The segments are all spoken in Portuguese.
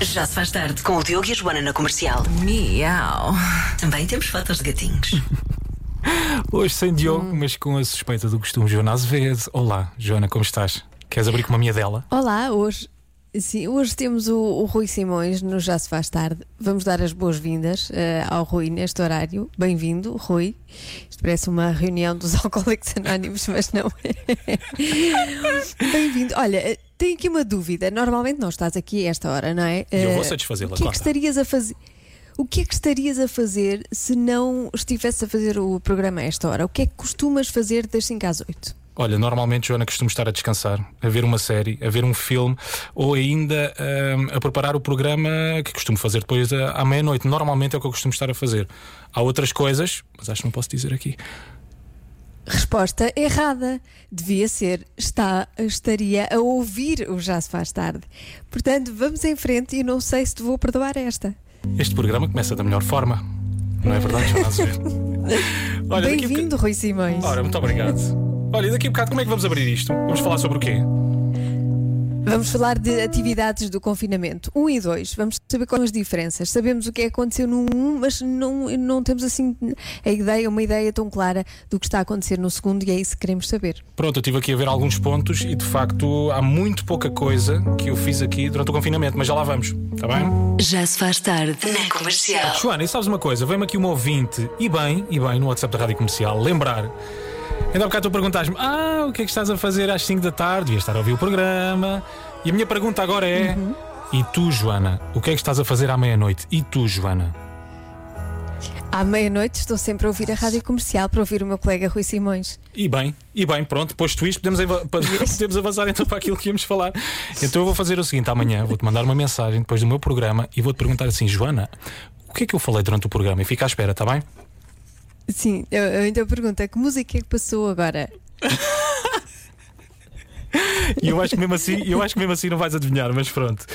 Já se faz tarde com o Diogo e a Joana na comercial. Miau. Também temos fotos de gatinhos. Hoje sem Diogo, mas com a suspeita do costume, Joana Azevedo. Olá, Joana, como estás? Queres abrir com uma minha dela? Olá, hoje. Sim, hoje temos o, o Rui Simões no Já Se Faz Tarde. Vamos dar as boas-vindas eh, ao Rui neste horário. Bem-vindo, Rui. Isto parece uma reunião dos Alcoólicos Anónimos, mas não é. Bem-vindo. Olha, tenho aqui uma dúvida. Normalmente não estás aqui a esta hora, não é? Eu vou Eh, satisfazê-la, O que é que estarias a fazer? O que é que estarias a fazer se não estivesse a fazer o programa a esta hora? O que é que costumas fazer das 5 às 8? Olha, normalmente, Joana, costumo estar a descansar, a ver uma série, a ver um filme ou ainda hum, a preparar o programa que costumo fazer depois à, à meia-noite. Normalmente é o que eu costumo estar a fazer. Há outras coisas, mas acho que não posso dizer aqui. Resposta errada. Devia ser está, estaria a ouvir o Já Se Faz Tarde. Portanto, vamos em frente e não sei se te vou perdoar esta. Este programa começa da melhor forma. Não é verdade, Bem-vindo, Rui Simões. Ora, muito obrigado. Olha, e daqui a bocado como é que vamos abrir isto? Vamos falar sobre o quê? Vamos falar de atividades do confinamento 1 e 2. Vamos saber quais são as diferenças. Sabemos o que é aconteceu no 1, mas não, não temos assim a ideia, uma ideia tão clara do que está a acontecer no segundo e é isso que queremos saber. Pronto, eu estive aqui a ver alguns pontos e de facto há muito pouca coisa que eu fiz aqui durante o confinamento, mas já lá vamos, está bem? Já se faz tarde na comercial. Joana, e sabes uma coisa? Veio-me aqui uma ouvinte, e bem, e bem, no WhatsApp da Rádio Comercial, lembrar. Ainda há bocado tu perguntaste-me: Ah, o que é que estás a fazer às 5 da tarde? Devias estar a ouvir o programa. E a minha pergunta agora é: E tu, Joana, o que é que estás a fazer à meia-noite? E tu, Joana? À meia-noite estou sempre a ouvir a rádio comercial para ouvir o meu colega Rui Simões. E bem, e bem, pronto, posto isto, podemos, podemos avançar então para aquilo que íamos falar. Então eu vou fazer o seguinte: amanhã vou-te mandar uma mensagem depois do meu programa e vou-te perguntar assim, Joana, o que é que eu falei durante o programa? E fica à espera, está bem? Sim, eu, eu então pergunto: que música é que passou agora? E eu acho que mesmo assim, eu acho que mesmo assim não vais adivinhar, mas pronto.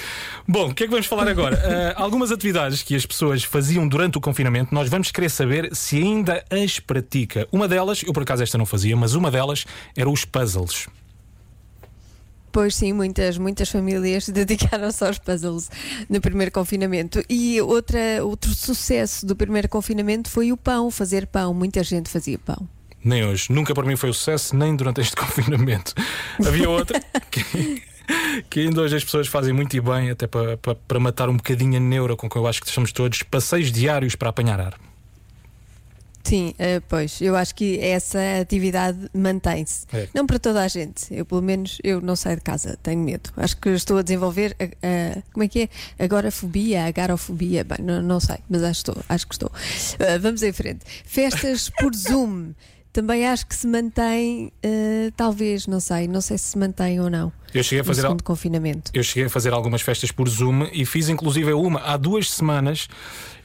Bom, o que é que vamos falar agora? Ah, algumas atividades que as pessoas faziam durante o confinamento, nós vamos querer saber se ainda as pratica. Uma delas, eu por acaso esta não fazia, mas uma delas era os puzzles. Pois sim, muitas, muitas famílias dedicaram-se aos puzzles no primeiro confinamento. E outra, outro sucesso do primeiro confinamento foi o pão, fazer pão. Muita gente fazia pão. Nem hoje, nunca para mim foi um sucesso, nem durante este confinamento. Havia outra que, que ainda hoje as pessoas fazem muito e bem, até para, para, para matar um bocadinho a neura com que eu acho que estamos todos, passeios diários para apanhar ar. Sim, eh, pois, eu acho que essa atividade mantém-se. É. Não para toda a gente. Eu, pelo menos, eu não saio de casa, tenho medo. Acho que estou a desenvolver, a- a- como é que é? Agorafobia, agarofobia. Bem, não, não sei, mas acho, que estou, acho que estou. Eh, vamos em frente. Festas por Zoom. Também acho que se mantém, eh, talvez, não sei, não sei se se mantém ou não. Eu cheguei a fazer. al- confinamento. Eu cheguei a fazer algumas festas por Zoom e fiz inclusive uma há duas semanas.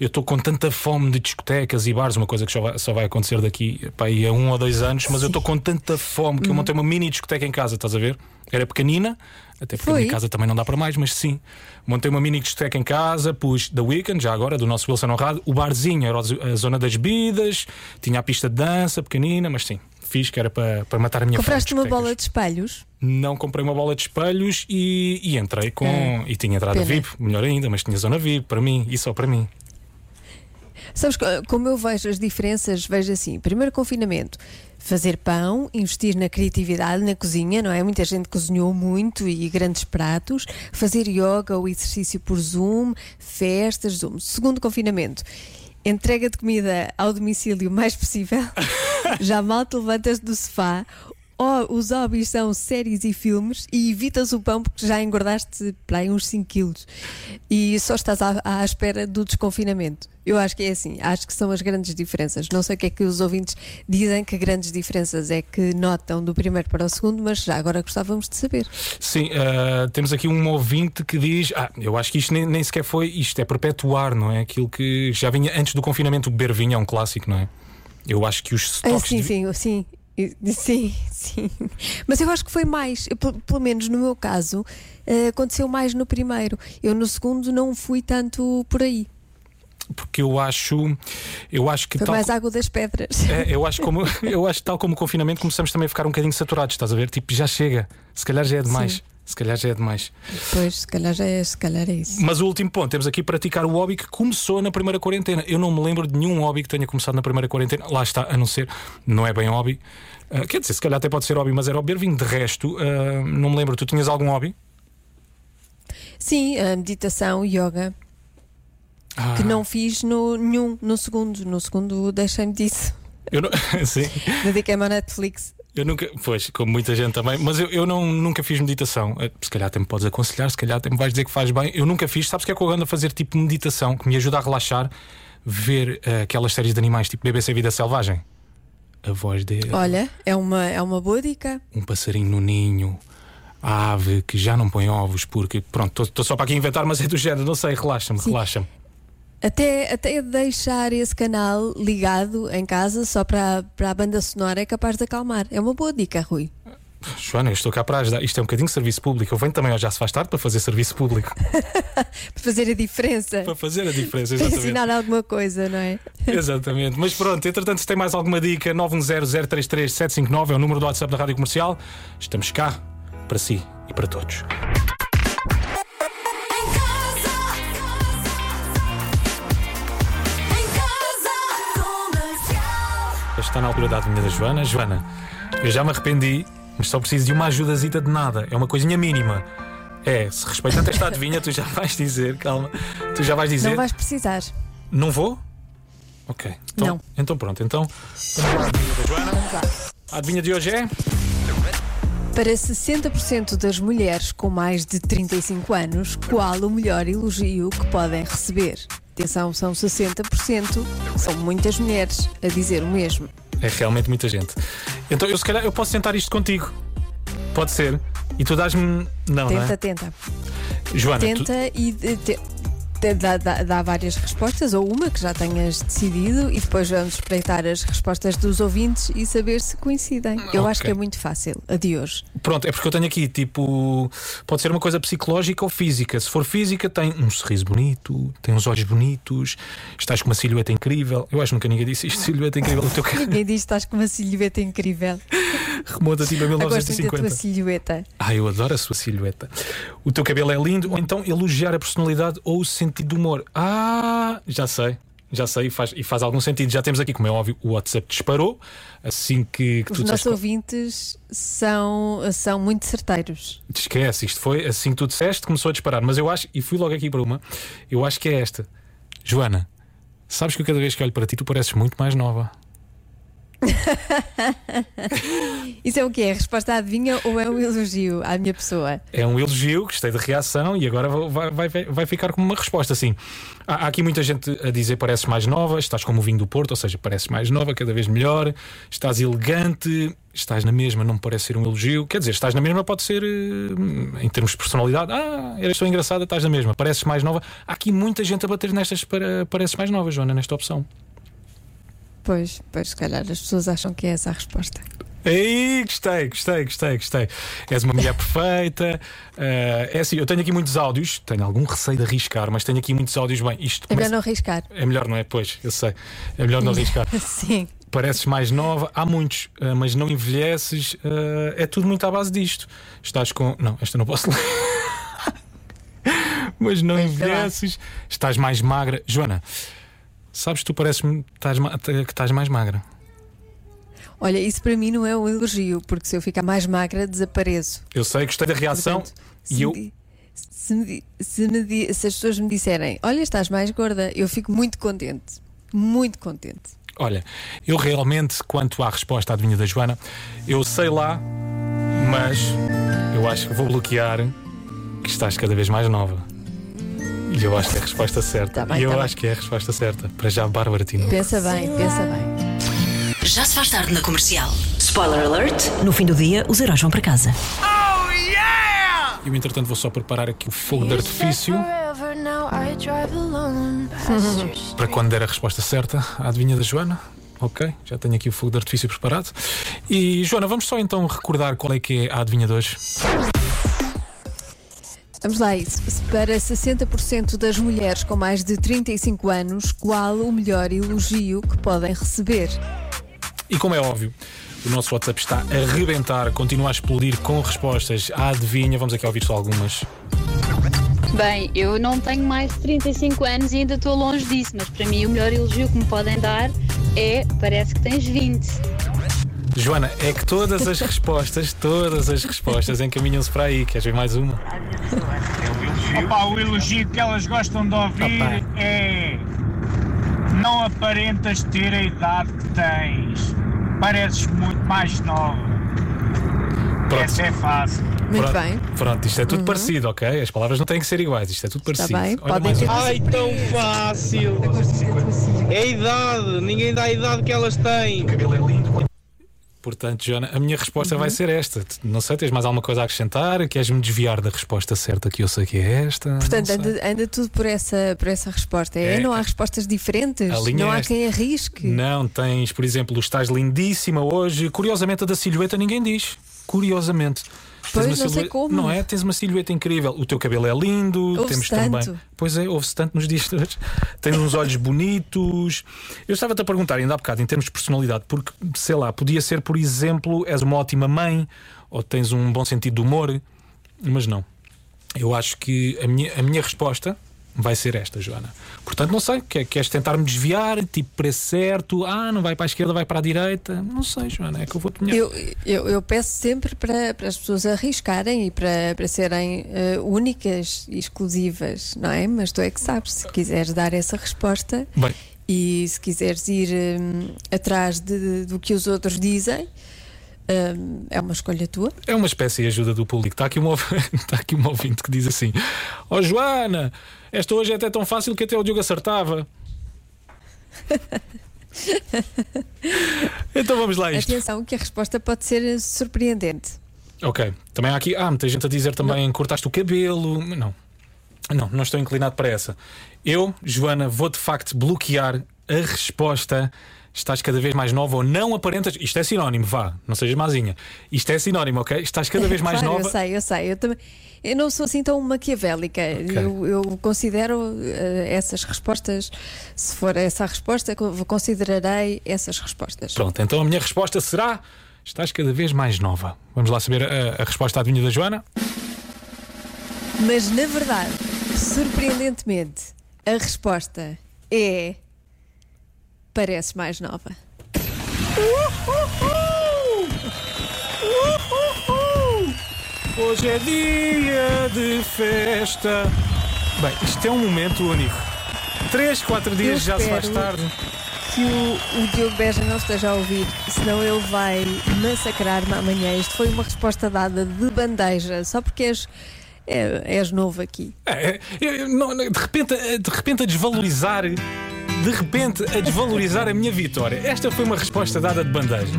Eu estou com tanta fome de discotecas e bares, uma coisa que só vai, só vai acontecer daqui pá, a um ou dois anos, mas eu estou com tanta fome Uhum. que eu montei uma mini discoteca em casa, estás a ver? Era pequenina, até porque Foi? a minha casa também não dá para mais, mas sim. Montei uma mini discoteca em casa, pus The Weekend, já agora, do nosso Wilson Honrado, o barzinho era a zona das bebidas, tinha a pista de dança pequenina, mas sim. Fiz que era para, para matar a minha Compraste uma bola de espelhos? Não comprei uma bola de espelhos e, e entrei com. Ah, e tinha entrada pena. VIP, melhor ainda, mas tinha zona VIP para mim e só para mim. Sabes, co- como eu vejo as diferenças, vejo assim: primeiro confinamento, fazer pão, investir na criatividade, na cozinha, não é? Muita gente cozinhou muito e grandes pratos, fazer yoga ou exercício por Zoom, festas, Zoom. Segundo confinamento, entrega de comida ao domicílio o mais possível, já mal te levantas do sofá. Ó, os hobbies são séries e filmes e evitas o pão porque já engordaste para aí uns 5 quilos e só estás à, à espera do desconfinamento. Eu acho que é assim, acho que são as grandes diferenças. Não sei o que é que os ouvintes dizem que grandes diferenças é que notam do primeiro para o segundo, mas já agora gostávamos de saber. Sim, ah, temos aqui um ouvinte que diz: Ah, eu acho que isto nem, nem sequer foi, isto é perpetuar, não é? Aquilo que já vinha antes do confinamento, beber vinho é um clássico, não é? Eu acho que os Ah, stocks. sim, de- sim, sim. Sim, sim. Mas eu acho que foi mais, eu, pelo menos no meu caso, eh, aconteceu mais no primeiro. Eu no segundo não fui tanto por aí. Porque eu acho. Eu acho que Foi mais água das pedras. É, eu acho como eu acho que tal como o confinamento começamos também a ficar um bocadinho saturados, estás a ver? Tipo, já chega, se calhar já é demais. Sim. Se calhar já é demais. Pois, se calhar já é, se calhar é isso. Mas o último ponto, temos aqui praticar o hobby que começou na primeira quarentena. Eu não me lembro de nenhum hobby que tenha começado na primeira quarentena. Lá está, a não ser, não é bem hobby. Ah, quer dizer, se calhar até pode ser hobby, mas era beber vinho. De resto, ah, não me lembro. Tu tinhas algum hobby? Sim, a meditação, yoga, Ah, que não fiz no nenhum, no segundo. No segundo deixei-me disso. Eu não, sim. Dediquei-me ao Netflix. Eu nunca, pois, como muita gente também, mas eu, eu não, nunca fiz meditação. Eh, Se calhar até me podes aconselhar, se calhar até me vais dizer que faz bem. Eu nunca fiz, sabes o que é que eu ando a fazer tipo meditação, que me ajuda a relaxar, ver eh, aquelas séries de animais tipo BBC Vida Selvagem. A voz dele, Olha, é uma, é uma boa dica. um passarinho no ninho, a ave que já não põe ovos, porque pronto, estou só para aqui inventar, mas é do género, não sei, relaxa-me, relaxa-me. Até, até deixar esse canal ligado em casa só para, para a banda sonora é capaz de acalmar. É uma boa dica, Rui. Joana, eu estou cá para ajudar. Isto é um bocadinho de serviço público. Eu venho também ao Já Se Faz Tarde para fazer serviço público. Para fazer a diferença. para fazer a diferença, Para exatamente. ensinar alguma coisa, não é? Exatamente. Mas pronto, entretanto, se tem mais alguma dica, 910-033-759 é o número do WhatsApp da Rádio Comercial. Estamos cá para si e para todos. Está na altura da adivinha da Joana. Joana, eu já me arrependi, mas só preciso de uma ajudazita de nada. É uma coisinha mínima. É, se respeitando esta adivinha, tu já vais dizer, calma, tu já vais dizer. Não vais precisar. Não vou? Ok. Então, Não. então pronto, então. A adivinha de hoje é. Para 60% das mulheres com mais de 35 anos, qual o melhor elogio que podem receber? Atenção, são 60%, são muitas mulheres a dizer o mesmo. É realmente muita gente. Então eu se calhar eu posso tentar isto contigo. Pode ser. E tu dás-me. Não, não Tenta, é? tenta. Joana, tu- Tenta e te- te- te- dá, dá- dá várias respostas, ou uma que já tenhas decidido, e depois vamos espreitar as respostas dos ouvintes e saber se coincidem. Eu acho Ok. que é muito fácil, a de hoje. Pronto, é porque eu tenho aqui, tipo, pode ser uma coisa psicológica ou física. Se for física, tem um sorriso bonito, tem uns olhos bonitos, estás com uma silhueta incrível. Eu acho que nunca ninguém disse isto, silhueta incrível. O teu Ninguém diz que estás com uma silhueta incrível. remonta tipo a Eu gosto da tua 1950. silhueta. Ah, eu adoro a sua silhueta. O teu cabelo é lindo, ou então elogiar a personalidade ou o sentido do humor. Ah, já sei. Já sei, e faz, e faz algum sentido. Já temos aqui, como é óbvio, o WhatsApp disparou. Assim que, que Os nossos disseste. ouvintes são, são muito certeiros. Te Esquece, isto foi assim que tu disseste, começou a disparar. Mas eu acho, e fui logo aqui para uma, eu acho que é esta. Joana, sabes que cada vez que olho para ti, tu pareces muito mais nova. Isso é o que é? Resposta à adivinha ou é um elogio à minha pessoa? É um elogio, gostei da reação e agora vai, vai, vai- ficar como uma resposta assim. Há, há aqui muita gente a dizer pareces mais nova, estás como o vinho do Porto, ou seja, pareces mais nova, cada vez melhor, estás elegante, estás na mesma, não me parece ser um elogio. Quer dizer, estás na mesma pode ser eh, em termos de personalidade. Ah, eras tão engraçada, estás na mesma, pareces mais nova. Há aqui muita gente a bater nestas para pareces mais nova, Joana, nesta opção. Pois, pois, se calhar as pessoas acham que é essa a resposta. Ei, gostei, gostei, gostei, gostei. És uma mulher perfeita. Eh, é assim, eu tenho aqui muitos áudios, tenho algum receio de arriscar, mas tenho aqui muitos áudios. Bem, isto É melhor não arriscar. é melhor, não é? Pois, eu sei. É melhor não arriscar. Sim. Pareces mais nova, há muitos, eh, mas não envelheces. eh, é tudo muito à base disto. Estás com. Não, esta não posso ler. mas não envelheces. Estás mais magra. Joana, sabes que tu pareces-me que estás mais magra. Olha, isso para mim não é um elogio, porque se eu ficar mais magra, desapareço. Eu sei, gostei da reação. Portanto, e se, eu. di- se, me se me di- se as pessoas me disserem, olha, estás mais gorda, eu fico muito contente. Muito contente. Olha, eu realmente, quanto à resposta à adivinha da Joana, eu sei lá, mas eu acho que vou bloquear que estás cada vez mais nova. E eu acho que é a resposta certa. Tá bem, e eu tá bem. acho que é a resposta certa. Para já, Bárbara Tino. Pensa bem, pensa bem. Já se faz tarde na comercial. Spoiler alert: no fim do dia, os heróis vão para casa. Eu, entretanto, vou só preparar aqui o fogo de artifício para quando der a resposta certa à adivinha da Joana. Ok, já tenho aqui o fogo de artifício preparado. E, Joana, vamos só então recordar qual é que é a adivinha de hoje. Vamos lá, isso. Para 60% das mulheres com mais de 35 anos, qual o melhor elogio que podem receber? E como é óbvio, O nosso WhatsApp está a arrebentar, continua a explodir com respostas à adivinha. Vamos aqui ouvir só algumas. Bem, eu não tenho mais de 35 anos e ainda estou longe disso, mas para mim o melhor elogio que me podem dar é parece que tens 20. Joana, é que todas as respostas, todas as respostas encaminham-se para aí. Queres ver mais uma? Opa, o elogio que elas gostam de ouvir Opa. é não aparentas ter a idade que tens. Pareces muito mais nova. Pronto. Essa é fácil. Muito Pronto, bem. Pronto, isto é tudo parecido, ok? As palavras não têm que ser iguais, isto é tudo Está parecido. bem, Olha podem ter. Ai, tão fácil! É a idade, ninguém dá a idade que elas têm. Portanto, Joana, a minha resposta Uhum. vai ser esta. Não sei, tens mais alguma coisa a acrescentar? Queres-me desviar da resposta certa que eu sei que é esta? Portanto, anda, anda tudo por essa, por essa resposta. É, É. não há respostas diferentes. Não é há esta. quem arrisque. Não, tens, por exemplo, estás lindíssima hoje. Curiosamente, a da silhueta ninguém diz. Curiosamente. Pois, não sei silhueta- como. Não é? Tens uma silhueta incrível. O teu cabelo é lindo. Temos tanto. também. Pois é, ouve-se tanto nos dias de hoje. Tens uns olhos bonitos. Eu estava-te a perguntar, ainda há bocado, em termos de personalidade, porque, sei lá, podia ser, por exemplo, és uma ótima mãe ou tens um bom sentido de humor, mas não. Eu acho que a minha, a minha resposta vai ser esta, Joana. Portanto, não sei, quer- queres tentar-me desviar, tipo preço certo, ah, não vai para a esquerda, vai para a direita. Não sei, Joana, é que eu vou-te melhor. Eu, eu, eu peço sempre para, para as pessoas arriscarem e para, para serem eh, únicas e exclusivas, não é? Mas tu é que sabes, se quiseres dar essa resposta Bem, e se quiseres ir hum, atrás de- do que os outros dizem, hum, é uma escolha tua. é uma espécie de ajuda do público. Está aqui, um, está aqui um ouvinte que diz assim: Ó Joana, esta hoje é até tão fácil que até o Diogo acertava. então vamos lá isto. Atenção, que a resposta pode ser surpreendente. Ok. Também há aqui. Ah, muita gente a dizer também cortaste o cabelo. Não. Não, não estou inclinado para essa. Eu, Joana, vou de facto bloquear a resposta. Estás cada vez mais nova ou não aparentas. Isto é sinónimo, vá, não sejas mazinha. Isto é sinónimo, ok? Estás cada vez mais claro, nova. Eu sei, eu sei. Eu, também, eu não sou assim tão maquiavélica. Eu, eu considero eh, essas respostas, se for essa a resposta, co- considerarei essas respostas. Pronto, então a minha resposta será: estás cada vez mais nova. Vamos lá saber a, a resposta à adivinha da Joana? Mas na verdade, surpreendentemente, a resposta é. Parece mais nova. Hoje é dia de festa. Bem, isto é um momento único. Três, quatro dias já se faz espero- tarde. Que o, o Diogo Beja não esteja a ouvir, senão ele vai massacrar-me amanhã. Isto foi uma resposta dada de bandeja, só porque és, é- és novo aqui. É, eu- eu não- não, de, repente, de repente a desvalorizar. De repente a desvalorizar a minha vitória. Esta foi uma resposta dada de bandeja.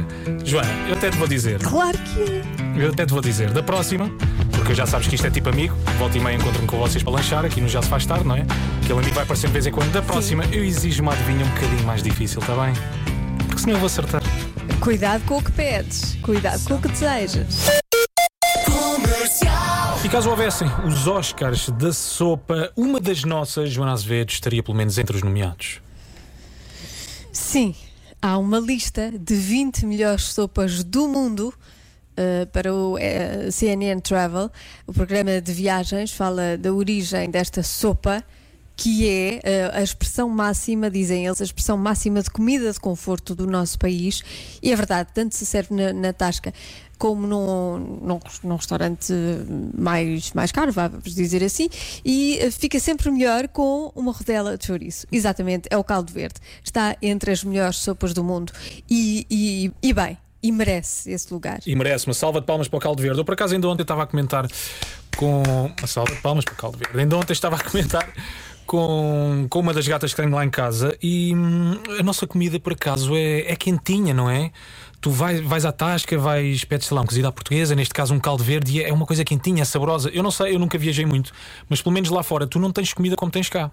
Joana, eu até te vou dizer. Claro que é. Eu até te vou dizer. Da próxima, porque já sabes que isto é tipo amigo, volta e meia encontro-me com vocês para lanchar, aqui no Já Se Faz Tarde, não é? Aquele amigo vai aparecer de vez em quando. Da próxima, eu exijo uma adivinha um bocadinho mais difícil, está bem? Porque senão eu vou acertar. Cuidado com o que pedes, cuidado com o que desejas. E caso houvessem os Oscars da sopa, uma das nossas, Joana Azevedo, estaria pelo menos entre os nomeados. Sim, há uma lista de 20 melhores sopas do mundo. uh, para o eh, CNN Travel, o programa de viagens fala da origem desta sopa, que é eh, a expressão máxima, dizem eles, a expressão máxima de comida de conforto do nosso país. E é verdade, tanto se serve na, na tasca como num, num, num restaurante mais, mais caro, vamos dizer assim, e eh, fica sempre melhor com uma rodela de chouriço. Exatamente, é o caldo verde. Está entre as melhores sopas do mundo. E, e, e bem, e merece esse lugar. E merece uma salva de palmas para o caldo verde. Eu, por acaso, ainda ontem estava a comentar com. Uma salva de palmas para o caldo verde. Ainda ontem estava a comentar com, com uma das gatas que tenho lá em casa e hum, a nossa comida, por acaso, é, é quentinha, não é? Tu vais, vais à tasca, vais, pedes, sei lá, um cozido à portuguesa, neste caso um caldo verde, e é uma coisa quentinha, saborosa. Eu não sei, eu nunca viajei muito, mas pelo menos lá fora tu não tens comida como tens cá.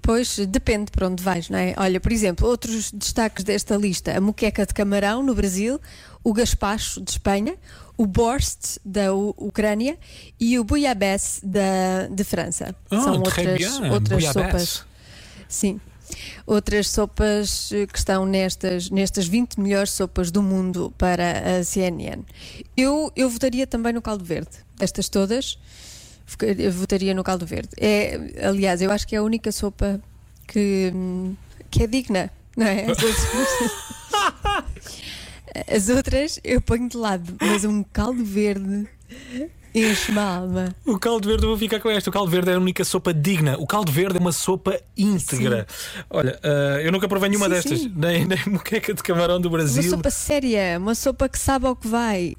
Pois depende para onde vais, não é? Olha, por exemplo, outros destaques desta lista: a moqueca de camarão no Brasil, o gaspacho de Espanha, o borst da U- Ucrânia e o bouillabaisse da, de França. Ah, São outras, bien, outras sopas. Sim, outras sopas eh, que estão nestas, nestas 20 melhores sopas do mundo para a CNN. Eu, eu votaria também no caldo verde. Estas todas, eu votaria no caldo verde. É, aliás, eu acho que é a única sopa que, hum, que é digna, não é? As outras eu ponho de lado, mas um caldo verde a alma. O caldo verde, eu vou ficar com esta. O caldo verde é a única sopa digna. O caldo verde é uma sopa íntegra. Olha, ah, eu nunca provei nenhuma Sim, destas. sim. Nem, nem moqueca de camarão do Uma Brasil. sopa séria, uma sopa que sabe ao que vai.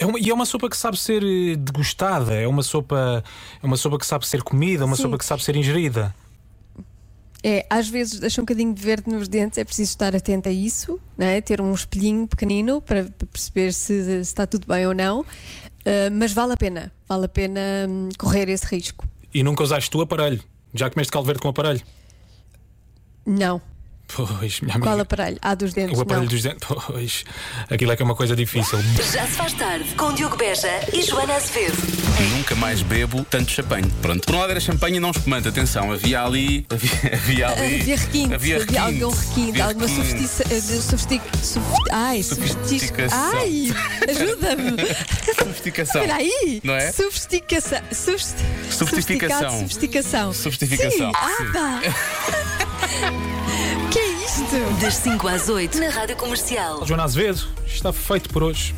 É uma- e é uma sopa que sabe ser eh, degustada. É uma sopa, é uma sopa que sabe ser comida, uma Sim. sopa que sabe ser ingerida. É, às vezes deixa um bocadinho de verde nos dentes, é preciso estar atento a isso, não é? ter um espelhinho pequenino para, para perceber se, se está tudo bem ou não. Ah, mas vale a pena, vale a pena hum, correr esse risco. E nunca usaste tu aparelho. Já comeste caldo verde com aparelho? Não. Pois, minha amiga. Qual aparelho? Ah, dos dentes. O aparelho não. dos dentes. Pois, aquilo é que é uma coisa difícil. Já se faz tarde com Diogo Beja e Joana Azevedo. Nunca mais bebo tanto champanhe. Pronto. Por um lado era champanhe e não espumante. Atenção, havia ali. Havia, havia ali. Havia requinte, havia, requinte, algum requinte, havia alguma requinte. sofistica. eh, ai, sofistic, Sofisticação. ai, ajuda-me. Sofisticação. Espera aí. Não é? Sofisticação. Sofist, Sofisticação. Sofisticação. Sofisticação, Sim. Ah, sim. isto? Das 5 às 8 na Rádio Comercial. Joana Azevedo, está feito por hoje.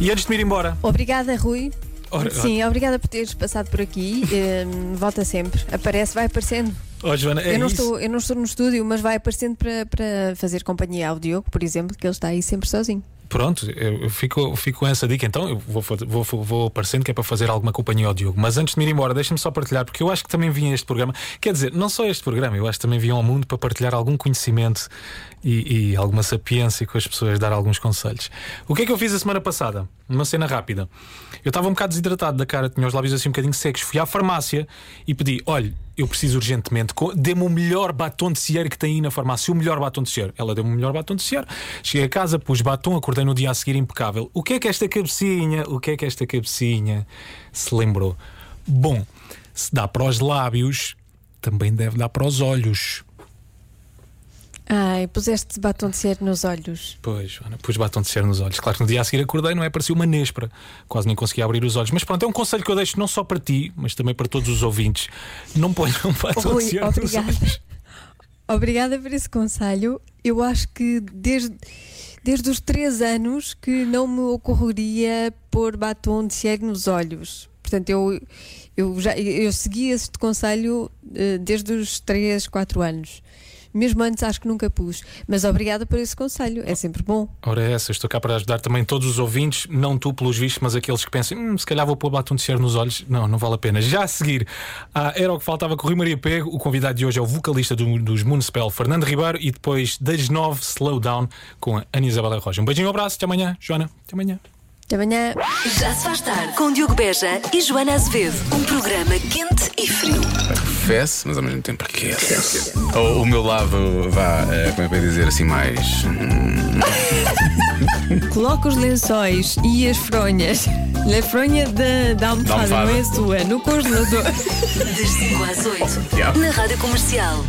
E antes de me ir embora, Obrigada, Rui. Ora, Sim, obrigada por teres passado por aqui. Hum, volta sempre. Aparece, vai aparecendo. oh, Joana, é eu, não isso. estou, eu não estou no estúdio, mas vai aparecendo para, para fazer companhia ao Diogo, por exemplo, que ele está aí sempre sozinho. Pronto, eu fico, fico com essa dica. Então, eu vou, vou, vou aparecendo que é para fazer alguma companhia ao Diogo. Mas antes de me ir embora, deixa-me só partilhar, porque eu acho que também vim a este programa. Quer dizer, não só este programa, eu acho que também vim ao mundo para partilhar algum conhecimento e, e alguma sapiência com as pessoas, dar alguns conselhos. O que é que eu fiz a semana passada? Uma cena rápida. Eu estava um bocado desidratado da cara, tinha os lábios assim um bocadinho secos. Fui à farmácia e pedi: olha, eu preciso urgentemente, dê-me o melhor batom de cierre que tem aí na farmácia, o melhor batom de cierre. Ela deu-me o melhor batom de cierre. Cheguei a casa, pus batom, acordei no dia a seguir impecável. O que é que esta cabecinha, o que é que esta cabecinha se lembrou? Bom, se dá para os lábios, também deve dar para os olhos. Ai, puseste batom de cera nos olhos. Pois, Joana, pus batom de cera nos olhos. Claro que no dia a seguir acordei, não é? Parecia uma néspera. Quase nem conseguia abrir os olhos. Mas pronto, é um conselho que eu deixo não só para ti, mas também para todos os ouvintes. Não ponham batom Rui, de cera nos obrigada. olhos. Obrigada por esse conselho. Eu acho que desde, desde os três anos que não me ocorreria pôr batom de cera nos olhos. Portanto, eu, eu, já, eu segui este conselho eh, desde os 3, 4 anos. Mesmo antes acho que nunca pus. Mas obrigada por esse conselho. É sempre bom. Ora, é essa, estou cá para ajudar também todos os ouvintes, não tu pelos vistos, mas aqueles que pensam, hum, se calhar vou pôr batom de cera nos olhos. Não, não vale a pena. Já a seguir, ah, era o que faltava com o Rui Maria Pego. O convidado de hoje é o vocalista do- dos Municipal, Fernando Ribeiro, e depois das nove, Slow Down, com a Ana Isabela Roja. Um beijinho, um abraço, até amanhã, Joana. Até amanhã. Até amanhã. Já se faz tarde com Diogo Beja e Joana Azevedo. Um programa quente e frio. Fesse, mas ao mesmo tempo aquece. O, o meu lado, vá, eh, como é que eu ia dizer assim, mais. Coloca os lençóis e as fronhas. A fronha da, da almofada, almofada. não é a sua, no congelador. Das 5 às 8 Yeah. na Rádio Comercial.